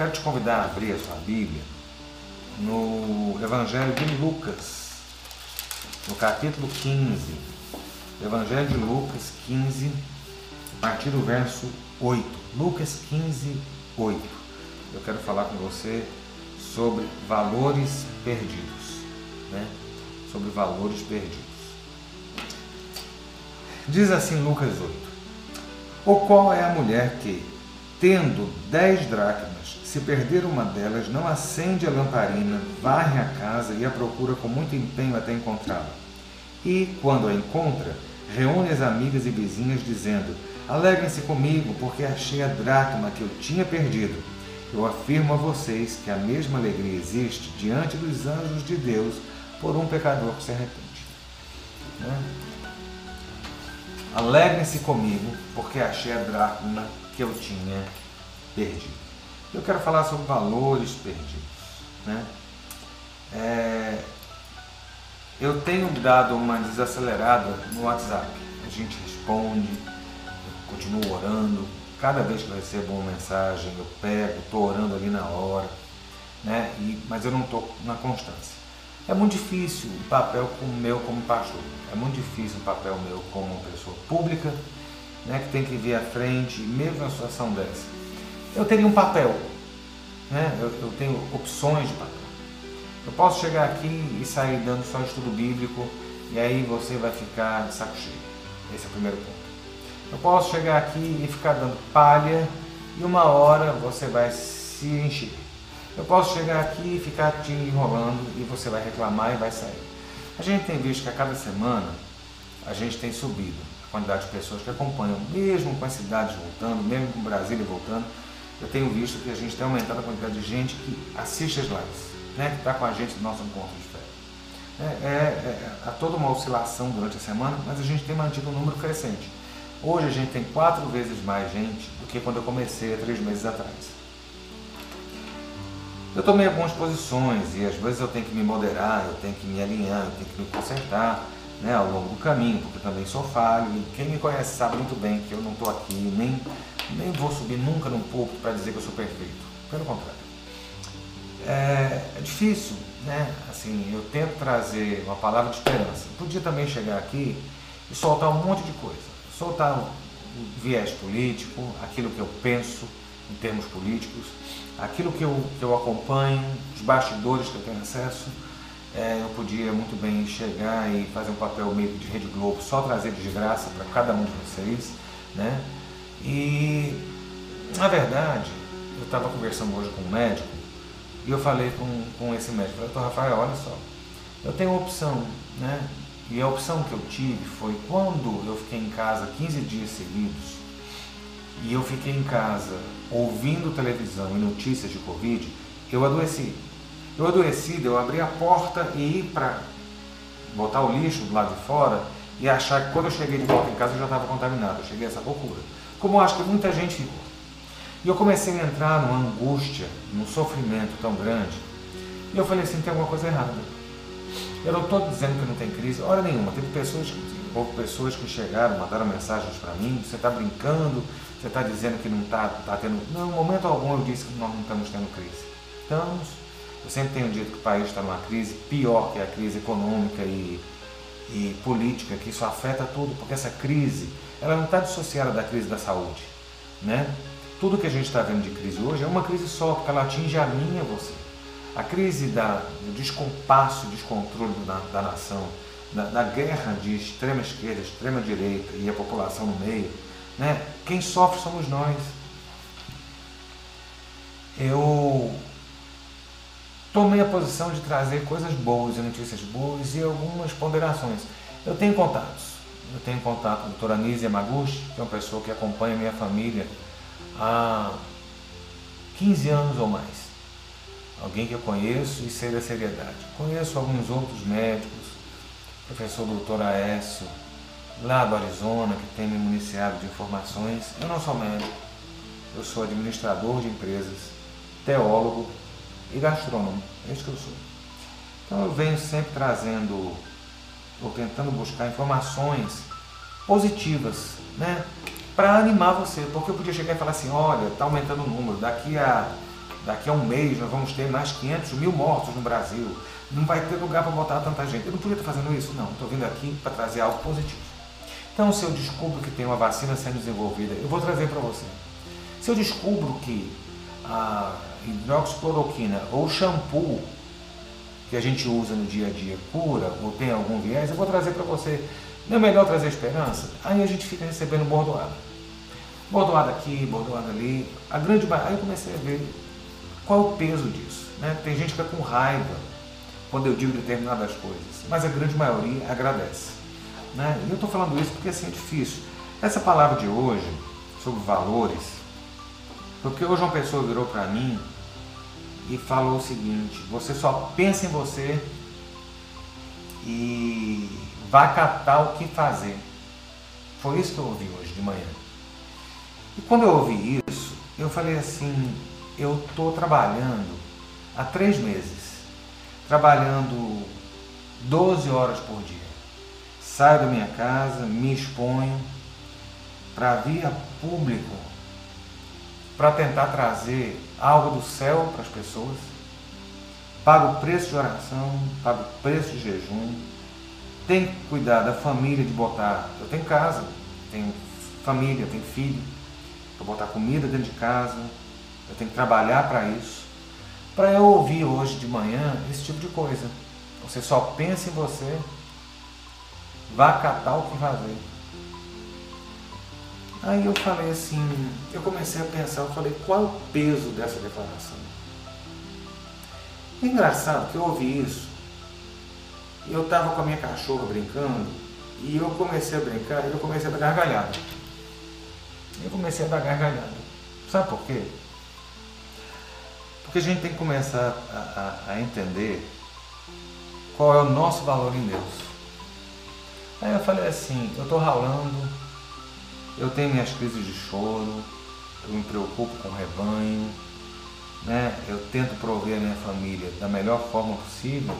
quero te convidar a abrir a sua Bíblia no Evangelho de Lucas, no capítulo 15. Evangelho de Lucas 15, a partir do verso 8. Lucas 15, 8. Eu quero falar com você sobre valores perdidos. Né? Sobre valores perdidos. Diz assim Lucas 8: Ou qual é a mulher que, tendo dez dracmas, se perder uma delas, não acende a lamparina, varre a casa e a procura com muito empenho até encontrá-la? E, quando a encontra, reúne as amigas e vizinhas, dizendo: Alegrem-se comigo, porque achei a dracma que eu tinha perdido. Eu afirmo a vocês que a mesma alegria existe diante dos anjos de Deus por um pecador que se arrepende. Né? Alegrem-se comigo, porque achei a dracma que eu tinha perdido. Eu quero falar sobre valores perdidos. Né? É, eu tenho dado uma desacelerada no WhatsApp. A gente responde, eu continuo orando. Cada vez que eu recebo uma mensagem, eu pego, estou orando ali na hora, né? E, mas eu não estou na constância. É muito difícil o papel meu como pastor. É muito difícil o papel meu como pessoa pública, né, que tem que vir à frente, mesmo na situação dessa. Eu teria um papel, né? eu, eu tenho opções de papel. Eu posso chegar aqui e sair dando só estudo bíblico e aí você vai ficar de saco cheio. Esse é o primeiro ponto. Eu posso chegar aqui e ficar dando palha e uma hora você vai se encher. Eu posso chegar aqui e ficar te enrolando e você vai reclamar e vai sair. A gente tem visto que a cada semana a gente tem subido a quantidade de pessoas que acompanham, mesmo com as cidades voltando, mesmo com Brasília voltando, eu tenho visto que a gente tem aumentado a quantidade de gente que assiste as lives, né, que está com a gente no nosso encontro de fé. É, é, é, há toda uma oscilação durante a semana, mas a gente tem mantido um número crescente. Hoje a gente tem quatro vezes mais gente do que quando eu comecei há três meses atrás. Eu tomei algumas posições e às vezes eu tenho que me moderar, eu tenho que me alinhar, eu tenho que me consertar né, ao longo do caminho, porque também sou falho e quem me conhece sabe muito bem que eu não estou aqui, nem, nem vou subir nunca num púlpito para dizer que eu sou perfeito. Pelo contrário. É, é, difícil, né? Assim, eu tento trazer uma palavra de esperança. Eu podia também chegar aqui e soltar um monte de coisa soltar o viés político, aquilo que eu penso em termos políticos, aquilo que eu, que eu acompanho, os bastidores que eu tenho acesso. É, eu podia muito bem chegar e fazer um papel meio de Rede Globo, só trazer desgraça para cada um de vocês. Né? E, na verdade, eu estava conversando hoje com um médico e eu falei com, com esse médico, falei, Rafael, olha só, eu tenho uma opção, né? E a opção que eu tive foi quando eu fiquei em casa 15 dias seguidos e eu fiquei em casa ouvindo televisão e notícias de Covid, eu adoeci. Eu adoeci, eu abri a porta e ir para botar o lixo do lado de fora e achar que quando eu cheguei de volta em casa eu já estava contaminado. Eu cheguei a essa loucura. Como acho que muita gente ficou. E eu comecei a entrar numa angústia, num sofrimento tão grande. E eu falei assim, tem alguma coisa errada. Eu não estou dizendo que não tem crise, hora nenhuma. Teve pessoas, houve pessoas que chegaram, mandaram mensagens para mim, você está brincando, você está dizendo que não está tá tendo. Não, em momento algum eu disse que nós não estamos tendo crise. Estamos. Eu sempre tenho dito que o país está numa crise pior que a crise econômica e, e política, que isso afeta tudo, porque essa crise ela não está dissociada da crise da saúde. Né? Tudo que a gente está vendo de crise hoje é uma crise só, porque ela atinge a mim e a você. A crise da, do descompasso, descontrole da, da nação, da, da, guerra de extrema esquerda, extrema direita e a população no meio, né? quem sofre somos nós. Eu tomei a posição de trazer coisas boas e notícias boas e algumas ponderações. Eu tenho contatos. Eu tenho contato com a doutora Anísia Maguchi, que é uma pessoa que acompanha minha família há 15 anos ou mais alguém que eu conheço e sei da seriedade. Conheço alguns outros médicos, professor doutor Aécio, lá do Arizona, que tem me municiado de informações. Eu não sou médico, eu sou administrador de empresas, teólogo e gastrônomo. É isso que eu sou. Então eu venho sempre trazendo, ou tentando buscar informações positivas, né? Para animar você, porque eu podia chegar e falar assim, olha, está aumentando o número, daqui a daqui a um mês nós vamos ter mais 500 mil mortos no Brasil, não vai ter lugar para botar tanta gente. Eu não podia estar fazendo isso? Não, estou vindo aqui para trazer algo positivo. Então, se eu descubro que tem uma vacina sendo desenvolvida, eu vou trazer para você. Se eu descubro que a hidroxicloroquina ou shampoo que a gente usa no dia a dia cura ou tem algum viés, eu vou trazer para você. Não é melhor trazer esperança? Aí a gente fica recebendo bordoada. Bordoada aqui, bordoada ali. A grande Aí eu comecei a ver qual é o peso disso. Né? Tem gente que fica com raiva quando eu digo determinadas coisas, mas a grande maioria agradece. Né? E eu estou falando isso porque assim é difícil. Essa palavra de hoje, sobre valores, porque hoje uma pessoa virou para mim e falou o seguinte: você só pensa em você e vai catar o que fazer. Foi isso que eu ouvi hoje de manhã. E quando eu ouvi isso, eu falei assim: eu estou trabalhando há três meses, trabalhando 12 horas por dia. Saio da minha casa, me exponho para vir a público para tentar trazer algo do céu para as pessoas, pago o preço de oração, pago o preço de jejum, tem que cuidar da família, de botar. Eu tenho casa, tenho família, tenho filho, para botar comida dentro de casa, eu tenho que trabalhar para isso. Para eu ouvir hoje de manhã esse tipo de coisa. Você só pensa em você, vá catar o que fazer. Aí eu falei assim, eu comecei a pensar, eu falei, qual é o peso dessa declaração? engraçado que eu ouvi isso, eu estava com a minha cachorra brincando, e eu comecei a brincar, e eu comecei a dar gargalhada. Eu comecei a dar gargalhada. Sabe por quê? Porque a gente tem que começar a, a, a entender qual é o nosso valor em Deus. Aí eu falei assim, eu estou ralando, eu tenho minhas crises de choro, eu me preocupo com o rebanho, né? eu tento prover a minha família da melhor forma possível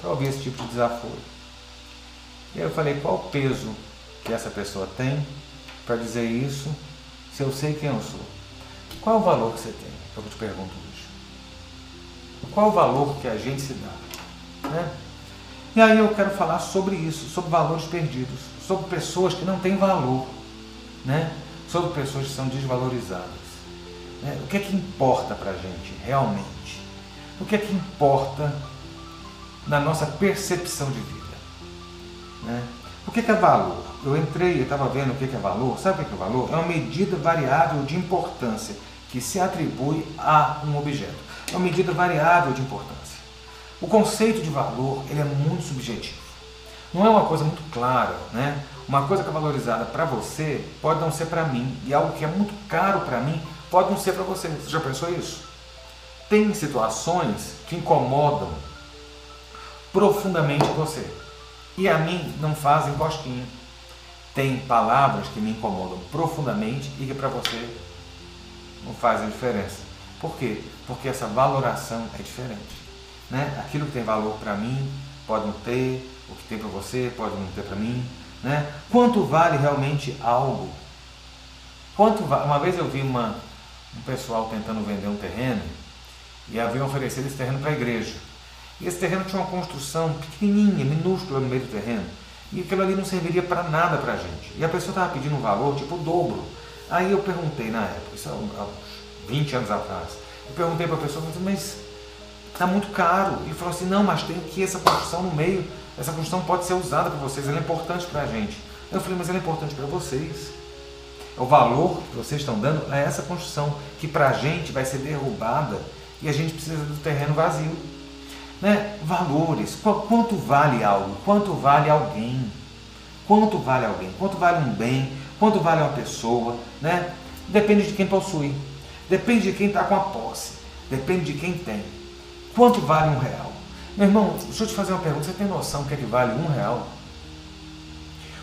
para ouvir esse tipo de desafio. E aí eu falei, qual o peso que essa pessoa tem para dizer isso se eu sei quem eu sou? Qual o valor que você tem? É eu te pergunto hoje. Qual o valor que a gente se dá? Né? E aí eu quero falar sobre isso, sobre valores perdidos, sobre pessoas que não têm valor né? sobre pessoas que são desvalorizadas. Né? O que é que importa para a gente realmente? O que é que importa na nossa percepção de vida? Né? O que é, que é valor? Eu entrei e estava vendo o que é, que é valor. Sabe o é, que é valor? É uma medida variável de importância que se atribui a um objeto. É uma medida variável de importância. O conceito de valor ele é muito subjetivo. Não é uma coisa muito clara, né? Uma coisa que é valorizada para você pode não ser para mim, e algo que é muito caro para mim pode não ser para você. Você já pensou isso? Tem situações que incomodam profundamente você, e a mim não fazem cosquinha. Tem palavras que me incomodam profundamente e que para você não fazem diferença. Por quê? Porque essa valoração é diferente. Né? Aquilo que tem valor para mim pode não ter, o que tem para você pode não ter para mim. Né? Quanto vale realmente algo? Quanto Uma vez eu vi uma, um pessoal tentando vender um terreno e haviam oferecido esse terreno para a igreja. E esse terreno tinha uma construção pequenininha, minúscula no meio do terreno. E aquilo ali não serviria para nada para a gente. E a pessoa estava pedindo um valor tipo o dobro. Aí eu perguntei na época, isso há uns 20 anos atrás, eu perguntei para a pessoa, mas está muito caro. Ele falou assim, não, mas tem aqui essa construção no meio essa construção pode ser usada por vocês, ela é importante para a gente. Eu falei, mas ela é importante para vocês. É o valor que vocês estão dando a essa construção, que para a gente vai ser derrubada e a gente precisa do terreno vazio. Né? Valores, quanto vale algo? Quanto vale alguém? Quanto vale alguém? Quanto vale um bem? Quanto vale uma pessoa? Né? Depende de quem possui. Depende de quem está com a posse. Depende de quem tem. Quanto vale um real? Meu irmão, deixa eu te fazer uma pergunta. Você tem noção que, é que vale um real?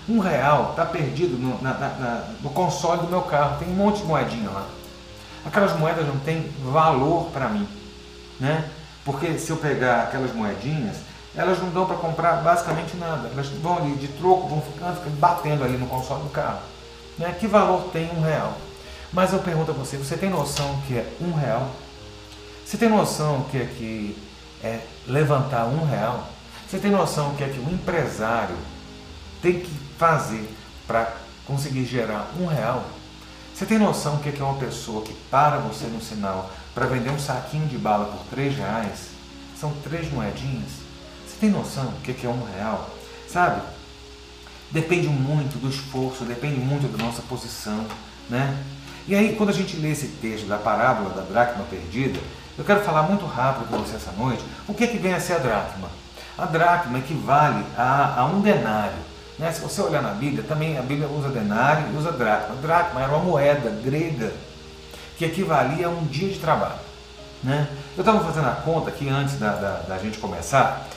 Um real está perdido no, na, na, no console do meu carro. Tem um monte de moedinha lá. Aquelas moedas não têm valor para mim. Né? Porque se eu pegar aquelas moedinhas, elas não dão para comprar basicamente nada. Elas vão ali de troco, vão ficando, ficando batendo ali no console do carro. Né? Que valor tem um real? Mas eu pergunto a você, você tem noção que é um real? Você tem noção que é que é levantar um real? Você tem noção o que é que um empresário tem que fazer para conseguir gerar um real? Você tem noção o que é que uma pessoa que para você no sinal para vender um saquinho de bala por três reais? São três moedinhas. Você tem noção o que é que é um real? Sabe? Depende muito do esforço, depende muito da nossa posição, né? E aí, quando a gente lê esse texto da parábola da dracma perdida, eu quero falar muito rápido com você essa noite o que, é que vem a ser a dracma. A dracma equivale a, a um denário. Né? Se você olhar na Bíblia, também a Bíblia usa denário e usa dracma. A dracma era uma moeda grega que equivalia a um dia de trabalho. Né? Eu estava fazendo a conta aqui antes da, da, da gente começar.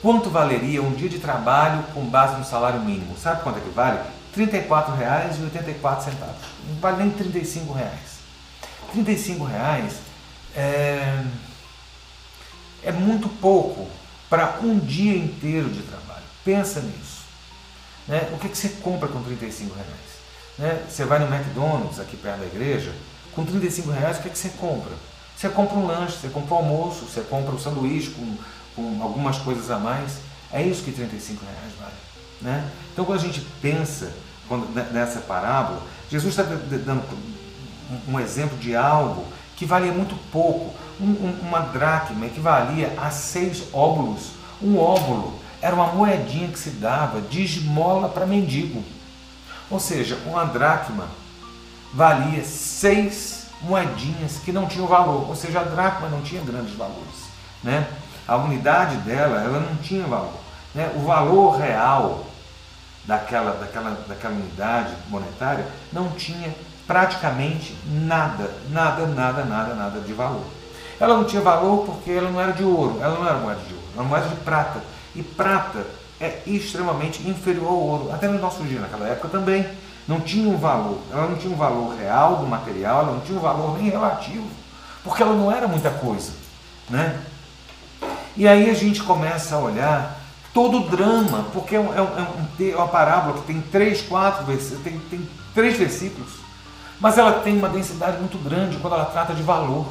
Quanto valeria um dia de trabalho com base no salário mínimo? Sabe quanto é que vale? R$ 34,84. Não vale nem 35 reais. 35 reais é, é muito pouco para um dia inteiro de trabalho. Pensa nisso. Né? O que, que você compra com 35 reais? Né? Você vai no McDonald's, aqui perto da igreja, com 35 reais, o que, que você compra? Você compra um lanche, você compra um almoço, você compra um sanduíche com, com algumas coisas a mais. É isso que 35 reais vale. Né? Então, quando a gente pensa quando, nessa parábola, Jesus está dando um exemplo de algo que valia muito pouco. Um, um, uma dracma equivalia a seis óbulos. Um óbulo era uma moedinha que se dava de esmola para mendigo. Ou seja, uma dracma valia seis moedinhas que não tinham valor. Ou seja, a dracma não tinha grandes valores. Né? A unidade dela ela não tinha valor. Né? O valor real daquela, daquela, daquela unidade monetária não tinha praticamente nada, nada, nada, nada, nada de valor. Ela não tinha valor porque ela não era de ouro, ela não era moeda de ouro, era moeda de prata. E prata é extremamente inferior ao ouro, até no nosso dia, naquela época também. Não tinha um valor, ela não tinha um valor real do material, ela não tinha um valor nem relativo, porque ela não era muita coisa. Né? E aí a gente começa a olhar todo o drama, porque é, um, é, um, é uma parábola que tem três, quatro versículos, tem, tem três versículos, mas ela tem uma densidade muito grande quando ela trata de valor.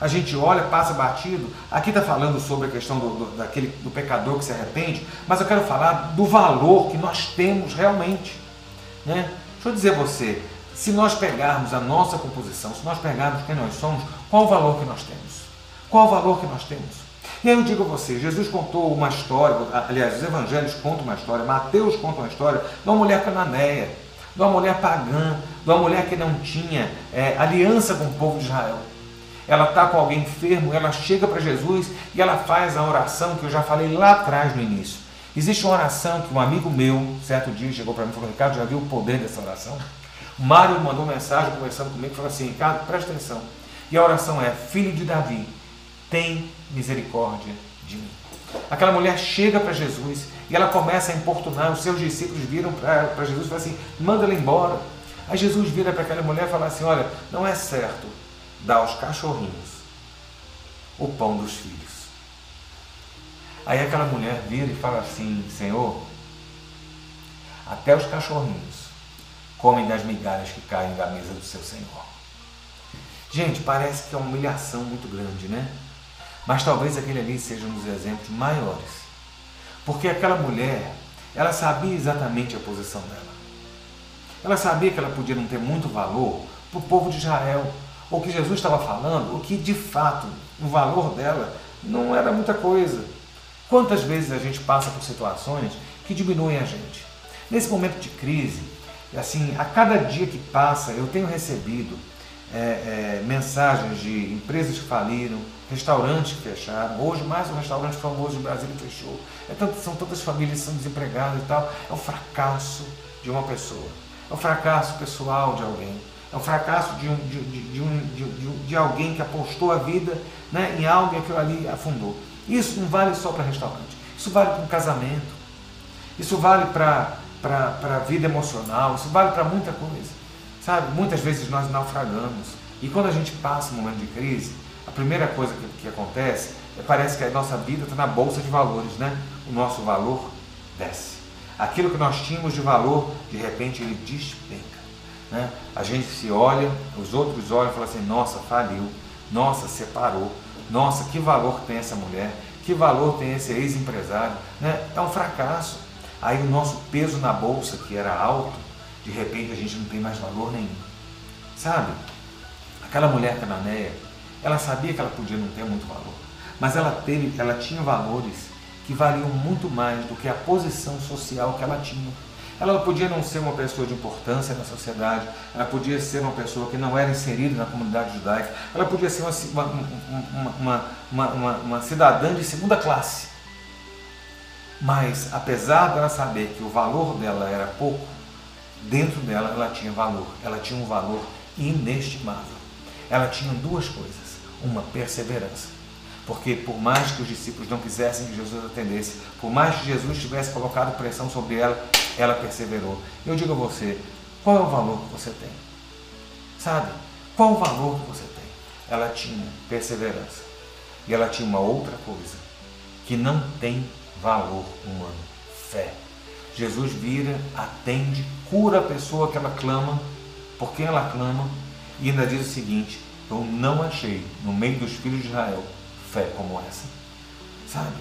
A gente olha, passa batido. Aqui está falando sobre a questão do, do, daquele, do pecador que se arrepende, mas eu quero falar do valor que nós temos realmente. Né? Deixa eu dizer a você, se nós pegarmos a nossa composição, se nós pegarmos quem nós somos, qual o valor que nós temos? Qual o valor que nós temos? E aí eu digo a você, Jesus contou uma história, aliás, os evangelhos contam uma história, Mateus conta uma história de uma mulher cananeia, de uma mulher pagã, de uma mulher que não tinha é, aliança com o povo de Israel. Ela está com alguém enfermo, ela chega para Jesus e ela faz a oração que eu já falei lá atrás no início. Existe uma oração que um amigo meu, certo dia, chegou para mim e falou: Ricardo, já viu o poder dessa oração? Mário mandou mensagem conversando comigo e falou assim: Ricardo, presta atenção. E a oração é: Filho de Davi, tem misericórdia de mim. Aquela mulher chega para Jesus e ela começa a importunar, os seus discípulos viram para Jesus e falam assim: manda ela embora. Aí Jesus vira para aquela mulher e fala assim: olha, não é certo dar aos cachorrinhos o pão dos filhos. Aí aquela mulher vira e fala assim: Senhor, até os cachorrinhos comem das migalhas que caem da mesa do seu Senhor. Gente, parece que é uma humilhação muito grande, né? Mas talvez aquele ali seja um dos exemplos maiores. Porque aquela mulher, ela sabia exatamente a posição dela. Ela sabia que ela podia não ter muito valor para o povo de Israel. O que Jesus estava falando, o que de fato o valor dela não era muita coisa. Quantas vezes a gente passa por situações que diminuem a gente? Nesse momento de crise, assim, a cada dia que passa, eu tenho recebido é, é, mensagens de empresas que faliram, restaurantes que fecharam. Hoje, mais um restaurante famoso de Brasília fechou. É tanto, são tantas famílias que são desempregadas e tal. É o fracasso de uma pessoa. É o fracasso pessoal de alguém. É o fracasso de, um, de, de, um, de, de alguém que apostou a vida né, em algo e aquilo ali afundou. Isso não vale só para restaurante. Isso vale para um casamento. Isso vale para a vida emocional. Isso vale para muita coisa. Sabe, muitas vezes nós naufragamos. E quando a gente passa um momento de crise, primeira coisa que, que acontece é parece que a nossa vida está na bolsa de valores, né? O nosso valor desce. Aquilo que nós tínhamos de valor, de repente ele despenca. Né? A gente se olha, os outros olham e falam assim, nossa, faliu. Nossa, separou. Nossa, que valor tem essa mulher? Que valor tem esse ex-empresário? Né? É um fracasso. Aí o nosso peso na bolsa, que era alto, de repente a gente não tem mais valor nenhum. Sabe? Aquela mulher cananeia, ela sabia que ela podia não ter muito valor, mas ela teve, ela tinha valores que valiam muito mais do que a posição social que ela tinha. Ela podia não ser uma pessoa de importância na sociedade, ela podia ser uma pessoa que não era inserida na comunidade judaica, ela podia ser uma, uma, uma, uma cidadã de segunda classe. Mas, apesar dela saber que o valor dela era pouco, dentro dela ela tinha valor, ela tinha um valor inestimável. Ela tinha duas coisas: uma perseverança. Porque por mais que os discípulos não quisessem que Jesus atendesse, por mais que Jesus tivesse colocado pressão sobre ela, ela perseverou. Eu digo a você, qual é o valor que você tem? Sabe? Qual o valor que você tem? Ela tinha perseverança. E ela tinha uma outra coisa que não tem valor humano: fé. Jesus vira, atende, cura a pessoa que ela clama, por quem ela clama, e ainda diz o seguinte: Eu não achei no meio dos filhos de Israel fé como essa. Sabe?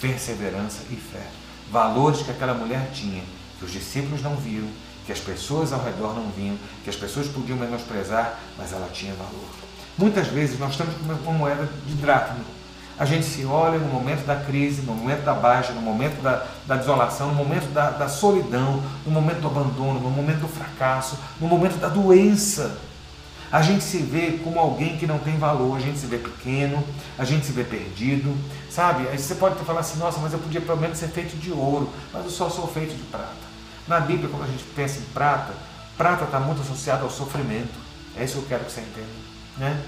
Perseverança e fé. Valores que aquela mulher tinha, que os discípulos não viram, que as pessoas ao redor não viam, que as pessoas podiam menosprezar, mas ela tinha valor. Muitas vezes nós estamos com uma moeda de dracma. A gente se olha no momento da crise, no momento da baixa, no momento da, da desolação, no momento da, da solidão, no momento do abandono, no momento do fracasso, no momento da doença. A gente se vê como alguém que não tem valor, a gente se vê pequeno, a gente se vê perdido, sabe? Aí você pode falar assim, nossa, mas eu podia pelo menos ser feito de ouro, mas eu só sou feito de prata. Na Bíblia, quando a gente pensa em prata, prata está muito associado ao sofrimento. É isso que eu quero que você entenda. Né?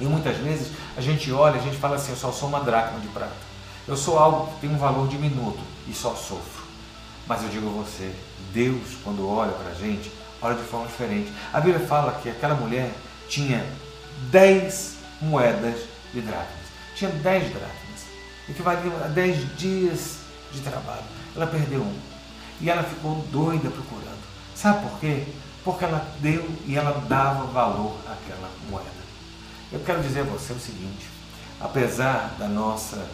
E muitas vezes a gente olha, a gente fala assim, eu só sou uma dracma de prata. Eu sou algo que tem um valor diminuto e só sofro. Mas eu digo a você, Deus, quando olha para a gente, olha de forma diferente. A Bíblia fala que aquela mulher tinha 10 moedas de dracmas. Tinha 10 dracmas, equivaliam a 10 dias de trabalho. Ela perdeu um. E ela ficou doida procurando. Sabe por quê? Porque ela deu e ela dava valor àquela moeda. Eu quero dizer a você o seguinte: apesar da nossa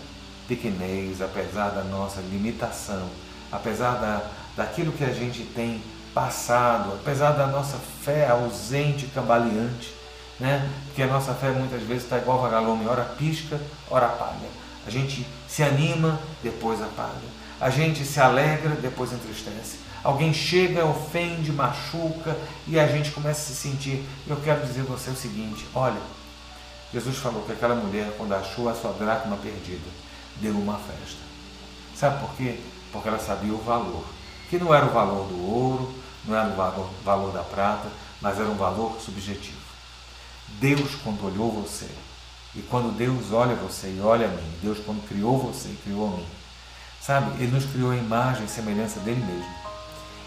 pequenez, apesar da nossa limitação, apesar da, daquilo que a gente tem passado, apesar da nossa fé ausente, cambaleante, né? porque a nossa fé muitas vezes está igual vagalume, ora pisca, ora apaga. A gente se anima, depois apaga. A gente se alegra, depois entristece. Alguém chega, ofende, machuca e a gente começa a se sentir. Eu quero dizer a você o seguinte: olha, Jesus falou que aquela mulher, quando achou a sua dracma perdida, deu uma festa. Sabe por quê? Porque ela sabia o valor. Que não era o valor do ouro, não era o valor, valor da prata, mas era um valor subjetivo. Deus, quando olhou você, e quando Deus olha você e olha a mim, Deus, quando criou você e criou a mim, sabe, Ele nos criou a imagem e semelhança dele mesmo.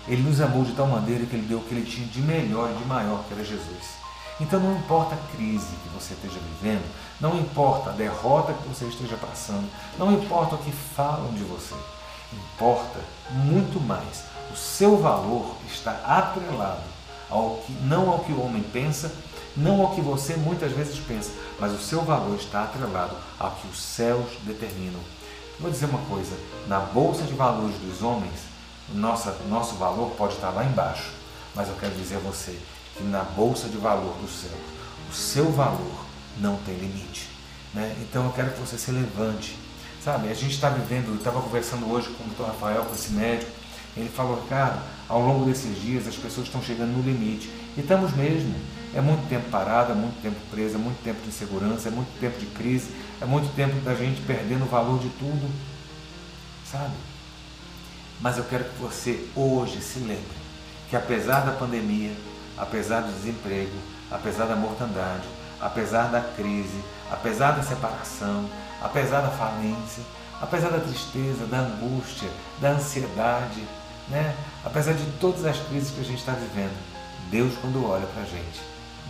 Ele nos amou de tal maneira que Ele deu o que Ele tinha de melhor e de maior, que era Jesus. Então não importa a crise que você esteja vivendo, não importa a derrota que você esteja passando, não importa o que falam de você, importa muito mais o seu valor está atrelado ao que, não ao que o homem pensa, não ao que você muitas vezes pensa, mas o seu valor está atrelado ao que os céus determinam. Vou dizer uma coisa: na bolsa de valores dos homens, nossa, nosso valor pode estar lá embaixo, mas eu quero dizer a você que na bolsa de valor dos céus, o seu valor não tem limite. Né? Então eu quero que você se levante. Sabe, a gente está vivendo, eu estava conversando hoje com o doutor Rafael, com esse médico, ele falou, Ricardo, ao longo desses dias as pessoas estão chegando no limite. E estamos mesmo. É muito tempo parado, é muito tempo preso, é muito tempo de insegurança, é muito tempo de crise, é muito tempo da gente perdendo o valor de tudo. Sabe? Mas eu quero que você hoje se lembre que apesar da pandemia, apesar do desemprego, apesar da mortandade, apesar da crise, apesar da separação, apesar da falência, apesar da tristeza, da angústia, da ansiedade, né? apesar de todas as crises que a gente está vivendo, Deus, quando olha para a gente,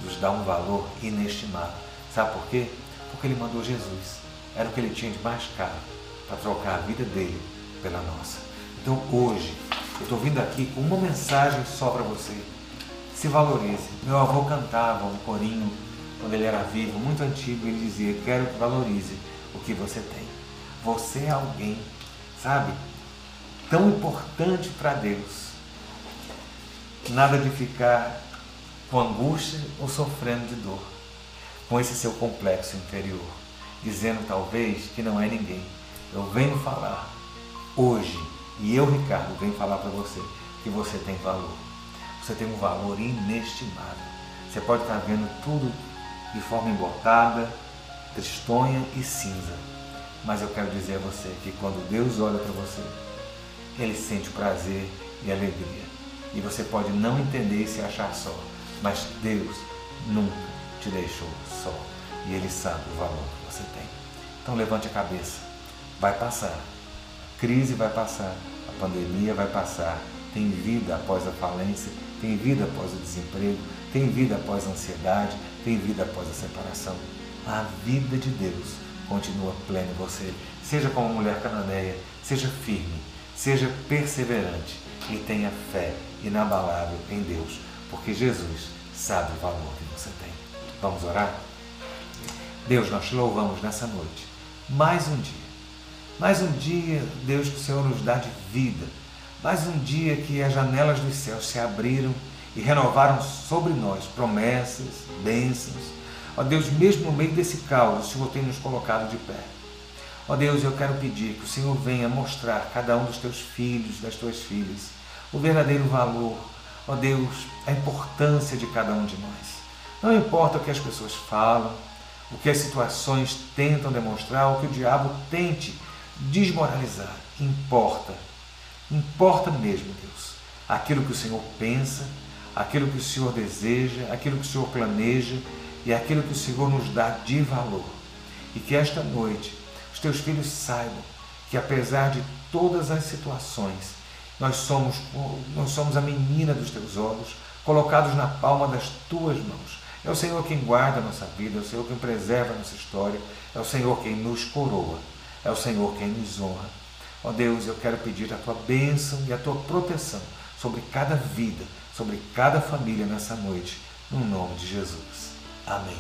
nos dá um valor inestimável. Sabe por quê? Porque Ele mandou Jesus. Era o que Ele tinha de mais caro para trocar a vida dele pela nossa. Então hoje, eu estou vindo aqui com uma mensagem só para você. Se valorize. Meu avô cantava um corinho quando ele era vivo, muito antigo, ele dizia: Quero que valorize o que você tem. Você é alguém, sabe, tão importante para Deus. Nada de ficar com angústia ou sofrendo de dor, com esse seu complexo interior, dizendo talvez que não é ninguém. Eu venho falar hoje, e eu, Ricardo, venho falar para você que você tem valor. Você tem um valor inestimável. Você pode estar vendo tudo de forma embotada, tristonha e cinza. Mas eu quero dizer a você que quando Deus olha para você, Ele sente prazer e alegria. E você pode não entender e se achar só, mas Deus nunca te deixou só. E Ele sabe o valor que você tem. Então levante a cabeça. Vai passar. A crise vai passar. A pandemia vai passar. Tem vida após a falência. Tem vida após o desemprego. Tem vida após a ansiedade. Tem vida após a separação. A vida de Deus continua plena em você. Seja como mulher cananeia. Seja firme. Seja perseverante. E tenha fé inabalável em Deus porque Jesus sabe o valor que você tem. Vamos orar? Deus, nós te louvamos nessa noite. Mais um dia. Mais um dia, Deus, que o Senhor nos dá de vida. Mais um dia que as janelas dos céus se abriram e renovaram sobre nós promessas, bênçãos. Ó Deus, mesmo no meio desse caos, o Senhor tem nos colocado de pé. Ó Deus, eu quero pedir que o Senhor venha mostrar a cada um dos teus filhos, das tuas filhas, o verdadeiro valor, ó Deus, a importância de cada um de nós. Não importa o que as pessoas falam, o que as situações tentam demonstrar, o que o diabo tente desmoralizar, importa. Importa mesmo, Deus, aquilo que o Senhor pensa, aquilo que o Senhor deseja, aquilo que o Senhor planeja e aquilo que o Senhor nos dá de valor. E que esta noite os teus filhos saibam que, apesar de todas as situações, nós somos, nós somos a menina dos teus olhos, colocados na palma das tuas mãos. É o Senhor quem guarda a nossa vida, é o Senhor quem preserva a nossa história, é o Senhor quem nos coroa, é o Senhor quem nos honra. Ó Deus, eu quero pedir a tua bênção e a tua proteção sobre cada vida, sobre cada família nessa noite, no nome de Jesus. Amém.